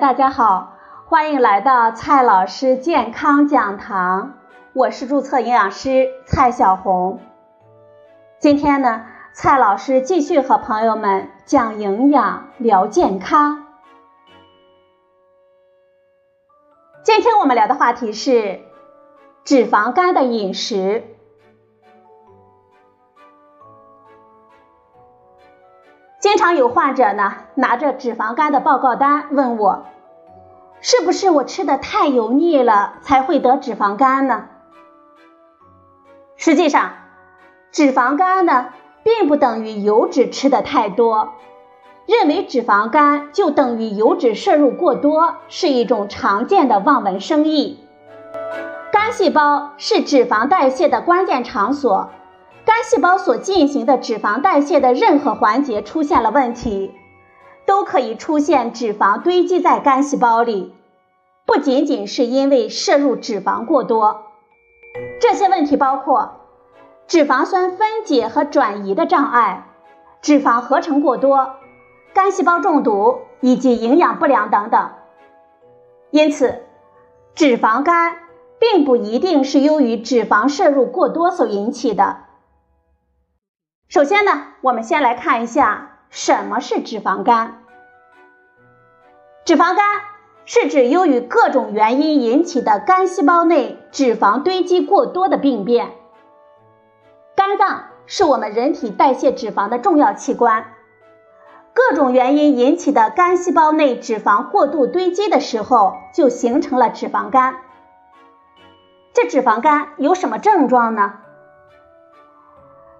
大家好，欢迎来到蔡老师健康讲堂，我是注册营养师蔡小红。今天呢，蔡老师继续和朋友们讲营养、聊健康。今天我们聊的话题是脂肪肝的饮食。经常有患者呢拿着脂肪肝的报告单问我，是不是我吃的太油腻了才会得脂肪肝呢？实际上，脂肪肝呢并不等于油脂吃的太多，认为脂肪肝就等于油脂摄入过多是一种常见的望文生义。肝细胞是脂肪代谢的关键场所。肝细胞所进行的脂肪代谢的任何环节出现了问题，都可以出现脂肪堆积在肝细胞里，不仅仅是因为摄入脂肪过多。这些问题包括脂肪酸分解和转移的障碍、脂肪合成过多、肝细胞中毒以及营养不良等等。因此，脂肪肝并不一定是由于脂肪摄入过多所引起的。首先呢，我们先来看一下什么是脂肪肝。脂肪肝是指由于各种原因引起的肝细胞内脂肪堆积过多的病变。肝脏是我们人体代谢脂肪的重要器官，各种原因引起的肝细胞内脂肪过度堆积的时候，就形成了脂肪肝。这脂肪肝有什么症状呢？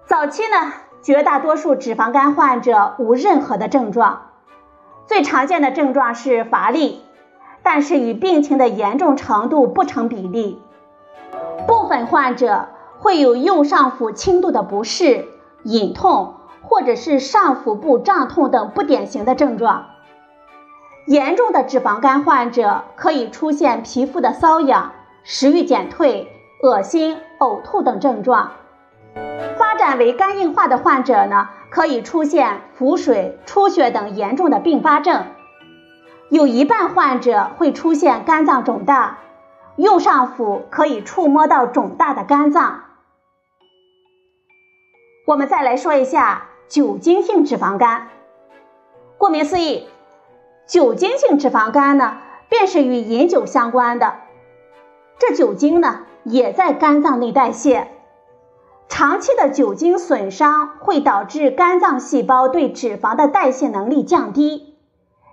早期呢，绝大多数脂肪肝患者无任何的症状，最常见的症状是乏力，但是与病情的严重程度不成比例。部分患者会有右上腹轻度的不适、隐痛，或者是上腹部胀痛等不典型的症状。严重的脂肪肝患者可以出现皮肤的瘙痒、食欲减退、恶心、呕吐等症状。但为肝硬化的患者呢，可以出现腹水、出血等严重的并发症。有一半患者会出现肝脏肿大，右上腹可以触摸到肿大的肝脏。我们再来说一下酒精性脂肪肝。顾名思义，酒精性脂肪肝呢，便是与饮酒相关的。这酒精呢，也在肝脏内代谢。长期的酒精损伤会导致肝脏细胞对脂肪的代谢能力降低，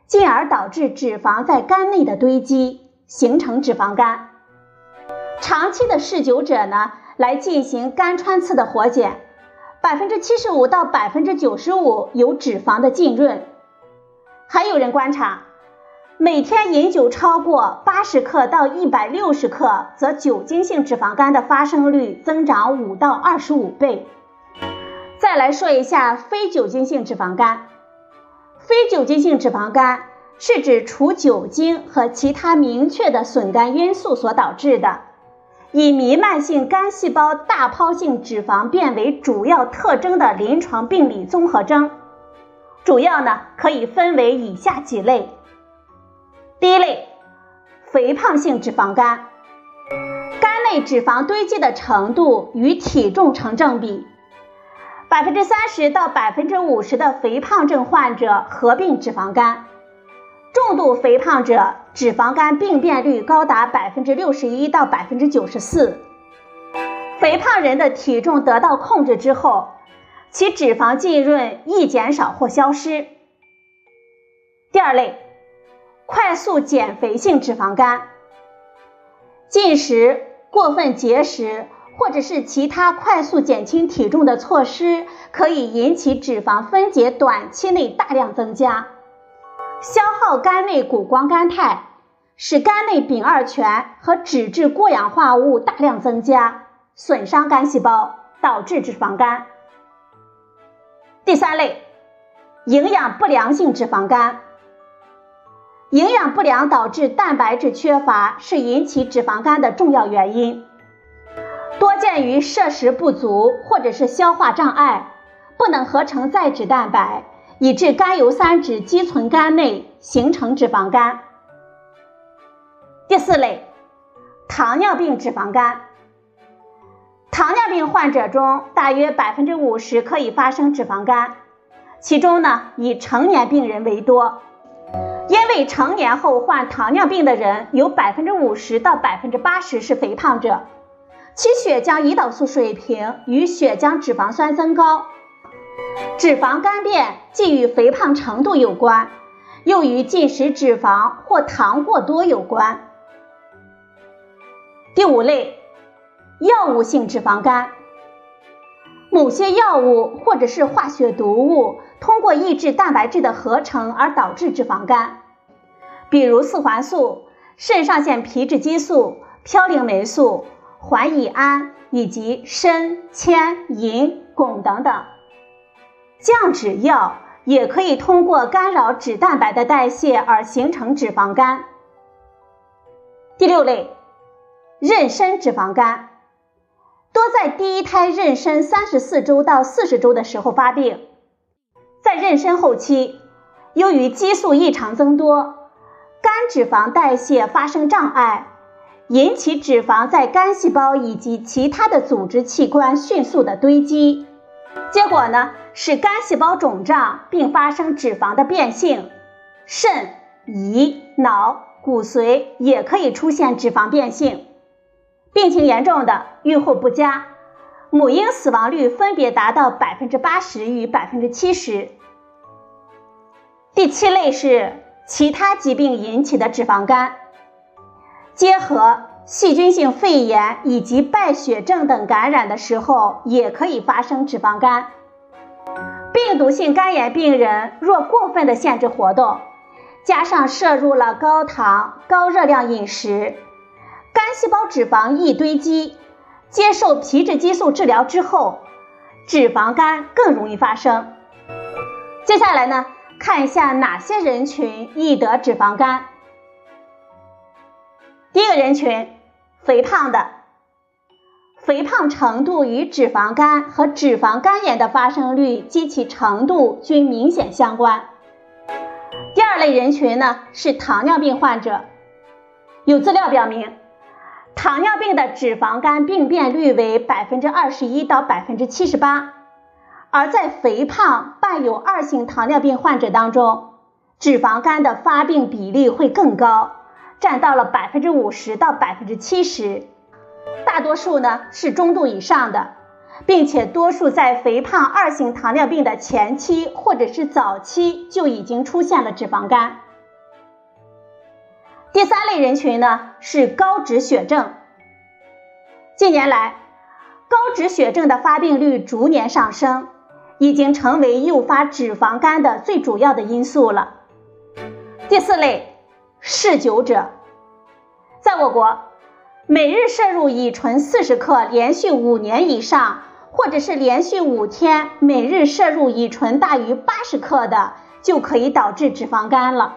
进而导致脂肪在肝内的堆积，形成脂肪肝。长期的嗜酒者呢，来进行肝穿刺的活检，百分之七十五到百分之九十五有脂肪的浸润。还有人观察。每天饮酒超过八十克到一百六十克，则酒精性脂肪肝的发生率增长五到二十五倍。再来说一下非酒精性脂肪肝。非酒精性脂肪肝是指除酒精和其他明确的损肝因素所导致的，以弥漫性肝细胞大泡性脂肪变为主要特征的临床病理综合征。主要呢可以分为以下几类。第一类，肥胖性脂肪肝，肝内脂肪堆积的程度与体重成正比，百分之三十到百分之五十的肥胖症患者合并脂肪肝，重度肥胖者脂肪肝病变率高达百分之六十一到百分之九十四。肥胖人的体重得到控制之后，其脂肪浸润易减少或消失。第二类。快速减肥性脂肪肝，进食、过分节食或者是其他快速减轻体重的措施，可以引起脂肪分解短期内大量增加，消耗肝内谷胱甘肽，使肝内丙二醛和脂质过氧化物大量增加，损伤肝细胞，导致脂肪肝。第三类，营养不良性脂肪肝。营养不良导致蛋白质缺乏是引起脂肪肝的重要原因，多见于摄食不足或者是消化障碍，不能合成再脂蛋白，以致甘油三酯积存肝内，形成脂肪肝。第四类，糖尿病脂肪肝。糖尿病患者中，大约百分之五十可以发生脂肪肝，其中呢以成年病人为多，因为成年后患糖尿病的人有百分之五十到百分之八十是肥胖者，其血浆胰岛素水平与血浆脂肪酸增高。脂肪肝变既与肥胖程度有关，又与进食脂肪或糖过多有关。第五类。药物性脂肪肝，某些药物或者是化学毒物通过抑制蛋白质的合成而导致脂肪肝，比如四环素、肾上腺皮质激素、嘌呤霉素、环乙胺以及砷、铅、银、汞等等。降脂药也可以通过干扰脂蛋白的代谢而形成脂肪肝。第六类，妊娠脂肪肝。多在第一胎妊娠三十四周到四十周的时候发病，在妊娠后期，由于激素异常增多，肝脂肪代谢发生障碍，引起脂肪在肝细胞以及其他的组织器官迅速的堆积，结果呢使肝细胞肿胀并发生脂肪的变性，肾、胰、脑、骨髓也可以出现脂肪变性。病情严重的，预后不佳，母婴死亡率分别达到百分之八十与百分之七十。第七类是其他疾病引起的脂肪肝，结合细菌性肺炎以及败血症等感染的时候，也可以发生脂肪肝。病毒性肝炎病人若过分的限制活动，加上摄入了高糖高热量饮食。肝细胞脂肪易堆积，接受皮质激素治疗之后，脂肪肝更容易发生。接下来呢，看一下哪些人群易得脂肪肝。第一个人群，肥胖的，肥胖程度与脂肪肝和脂肪肝炎的发生率及其程度均明显相关。第二类人群呢，是糖尿病患者，有资料表明。糖尿病的脂肪肝病变率为百分之二十一到百分之七十八，而在肥胖伴有二型糖尿病患者当中，脂肪肝的发病比例会更高，占到了百分之五十到百分之七十。大多数呢是中度以上的，并且多数在肥胖二型糖尿病的前期或者是早期就已经出现了脂肪肝。第三类人群呢是高脂血症。近年来，高脂血症的发病率逐年上升，已经成为诱发脂肪肝的最主要的因素了。第四类，嗜酒者。在我国，每日摄入乙醇四十克，连续五年以上，或者是连续五天每日摄入乙醇大于八十克的，就可以导致脂肪肝了。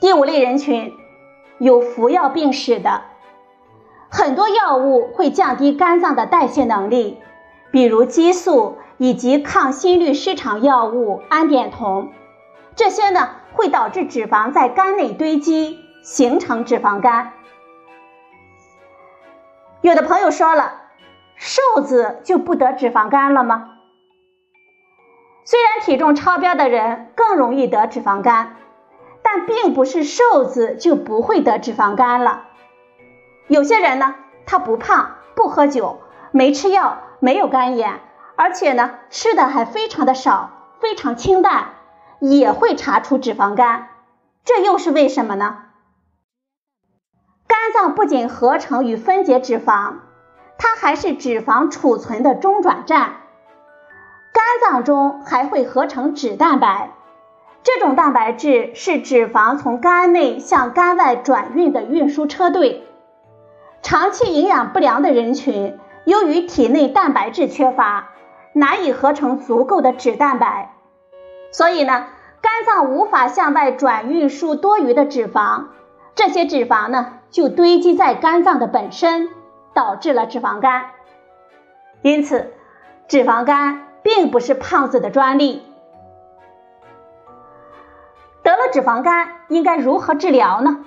第五类人群有服药病史的，很多药物会降低肝脏的代谢能力，比如激素以及抗心律失常药物氨碘酮，这些呢会导致脂肪在肝内堆积，形成脂肪肝。有的朋友说了，瘦子就不得脂肪肝了吗？虽然体重超标的人更容易得脂肪肝。但并不是瘦子就不会得脂肪肝了。有些人呢，他不胖，不喝酒，没吃药，没有肝炎，而且呢，吃的还非常的少，非常清淡，也会查出脂肪肝。这又是为什么呢？肝脏不仅合成与分解脂肪，它还是脂肪储存的中转站。肝脏中还会合成脂蛋白。这种蛋白质是脂肪从肝内向肝外转运的运输车队。长期营养不良的人群，由于体内蛋白质缺乏，难以合成足够的脂蛋白，所以呢，肝脏无法向外转运输多余的脂肪，这些脂肪呢就堆积在肝脏的本身，导致了脂肪肝。因此，脂肪肝并不是胖子的专利。得了脂肪肝应该如何治疗呢？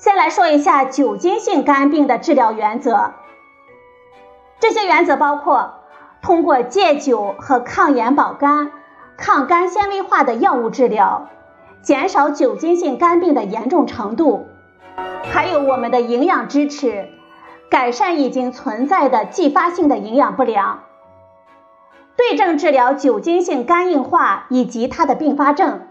先来说一下酒精性肝病的治疗原则。这些原则包括通过戒酒和抗炎保肝、抗肝纤维化的药物治疗，减少酒精性肝病的严重程度，还有我们的营养支持，改善已经存在的继发性的营养不良，对症治疗酒精性肝硬化以及它的并发症。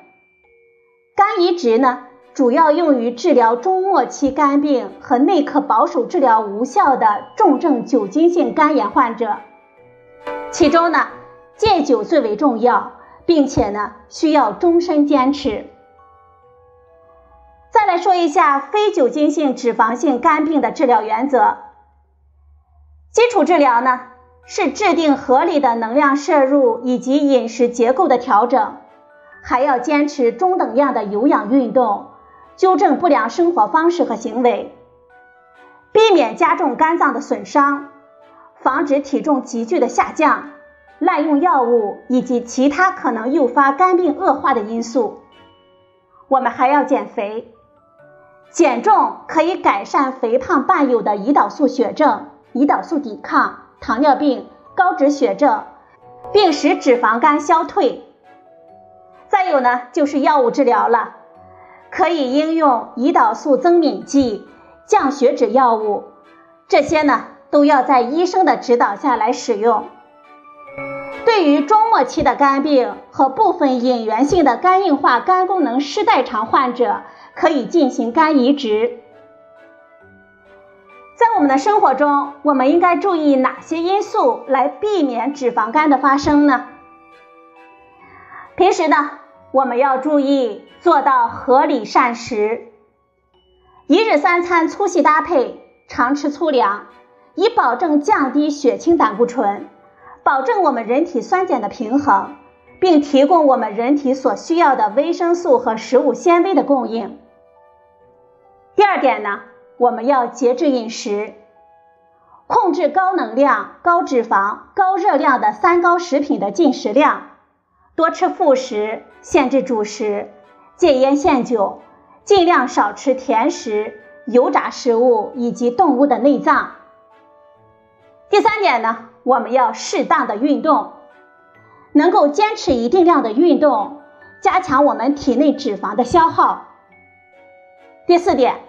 肝移植呢？主要用于治疗中末期肝病和内科保守治疗无效的重症酒精性肝炎患者，其中呢，戒酒最为重要，并且呢，需要终身坚持。再来说一下非酒精性脂肪性肝病的治疗原则。基础治疗呢，是制定合理的能量摄入以及饮食结构的调整，还要坚持中等量的有氧运动。纠正不良生活方式和行为，避免加重肝脏的损伤，防止体重急剧的下降，滥用药物以及其他可能诱发肝病恶化的因素。我们还要减肥，减重可以改善肥胖伴有的胰岛素血症、胰岛素抵抗、糖尿病、高脂血症，并使脂肪肝消退。再有呢，就是药物治疗了。可以应用胰岛素增敏剂、降血脂药物，这些呢都要在医生的指导下来使用。对于中末期的肝病和部分隐源性的肝硬化、肝功能失代偿患者，可以进行肝移植。在我们的生活中，我们应该注意哪些因素来避免脂肪肝的发生呢？平时呢？我们要注意做到合理膳食，一日三餐粗细搭配，常吃粗粮，以保证降低血清胆固醇，保证我们人体酸碱的平衡，并提供我们人体所需要的维生素和食物纤维的供应。第二点呢，我们要节制饮食，控制高能量、高脂肪、高热量的三高食品的进食量。多吃副食，限制主食，戒烟限酒，尽量少吃甜食、油炸食物以及动物的内脏。第三点呢，我们要适当的运动，能够坚持一定量的运动，加强我们体内脂肪的消耗。第四点，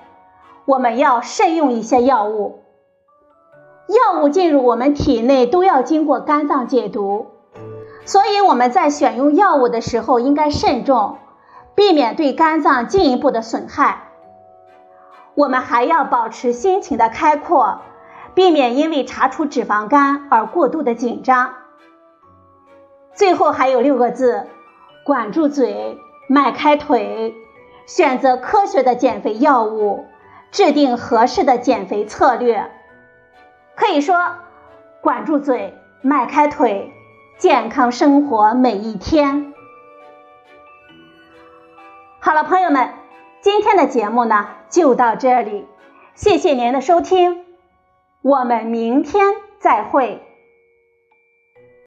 我们要慎用一些药物，药物进入我们体内都要经过肝脏解毒。所以我们在选用药物的时候应该慎重，避免对肝脏进一步的损害。我们还要保持心情的开阔，避免因为查出脂肪肝而过度的紧张。最后还有六个字：管住嘴，迈开腿，选择科学的减肥药物，制定合适的减肥策略。可以说，管住嘴，迈开腿。健康生活每一天。好了，朋友们，今天的节目呢就到这里，谢谢您的收听，我们明天再会。